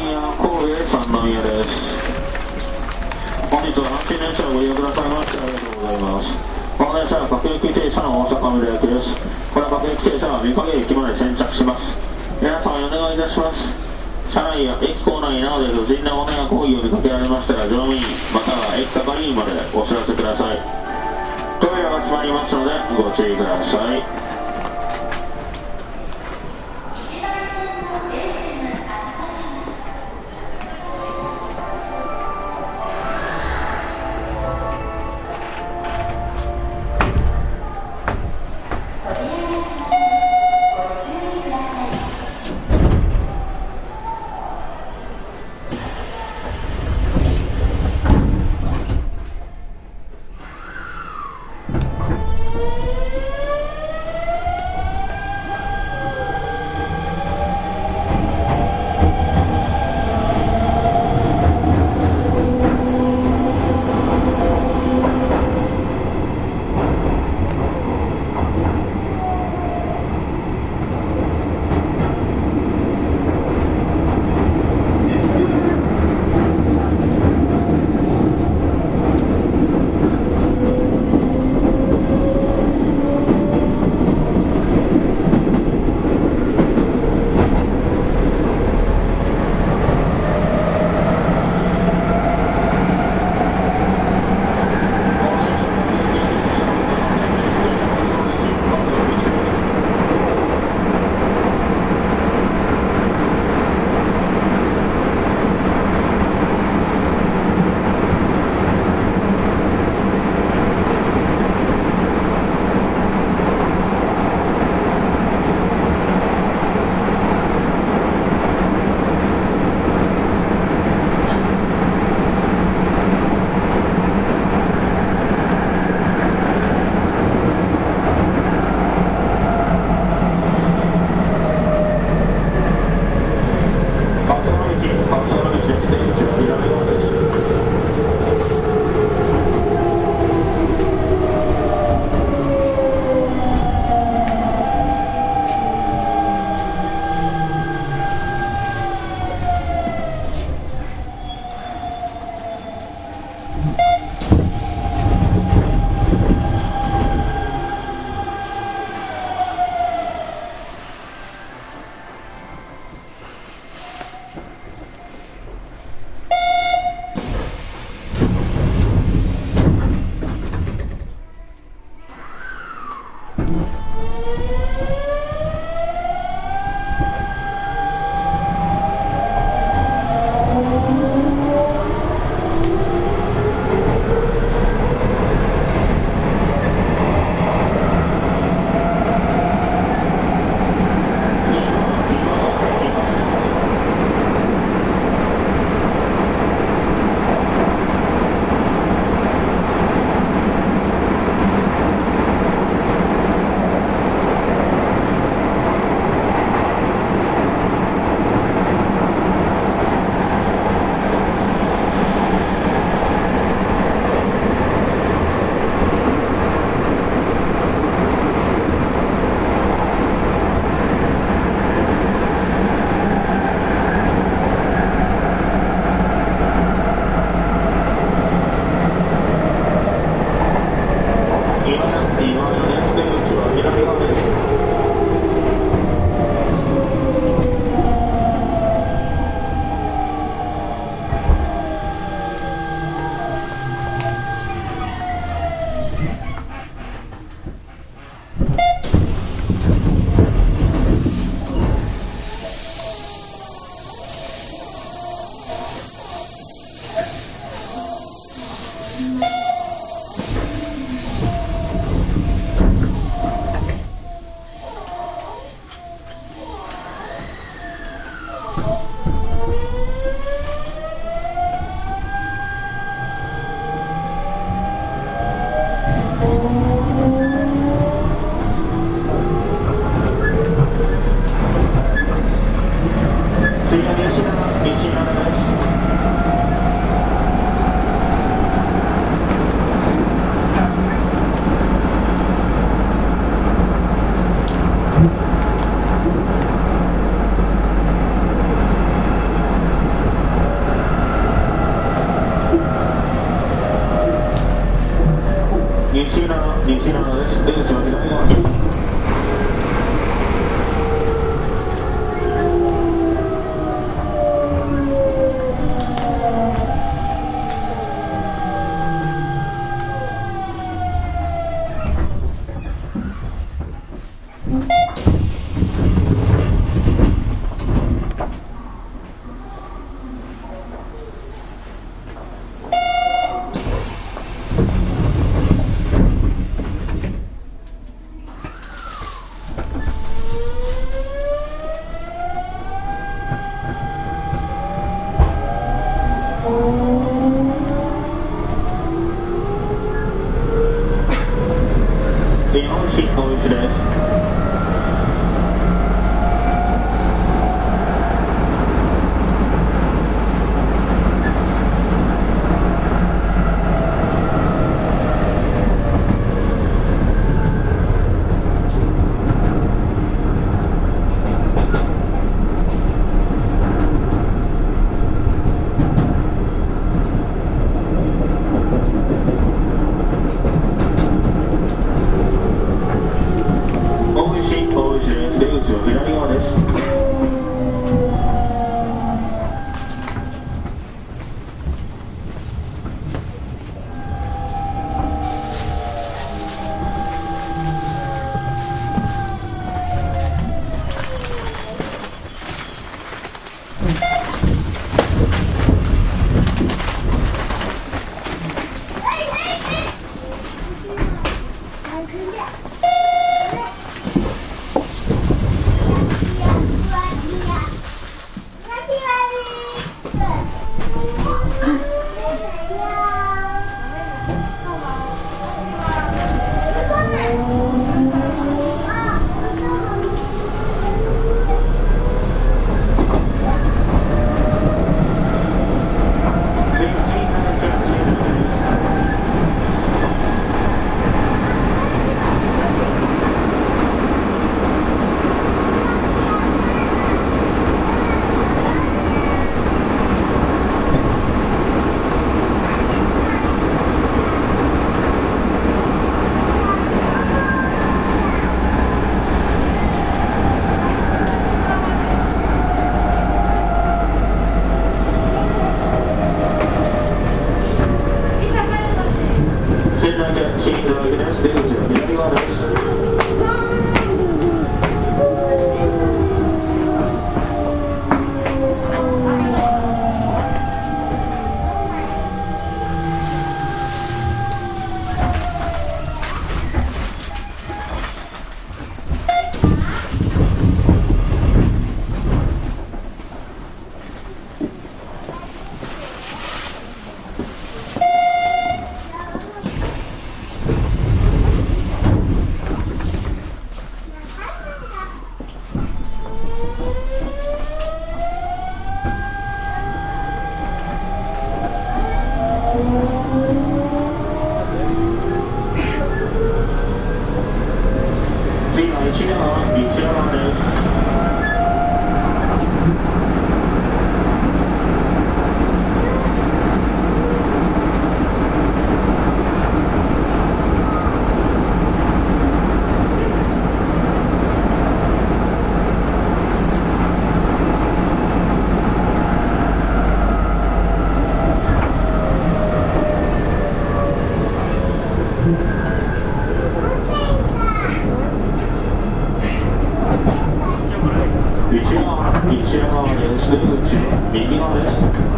宮神戸三宮です。本日は阪神電車をご利用くださいましてありがとうございます。この電車は各駅停車の大阪梅田駅です。これは各駅停車は御影駅まで先着します。皆様お願いいたします。車内や駅構内などで不審なものや行為を見かけられましたら乗務員または駅係員までお知らせください。トイレが閉まりますのでご注意ください。右側です。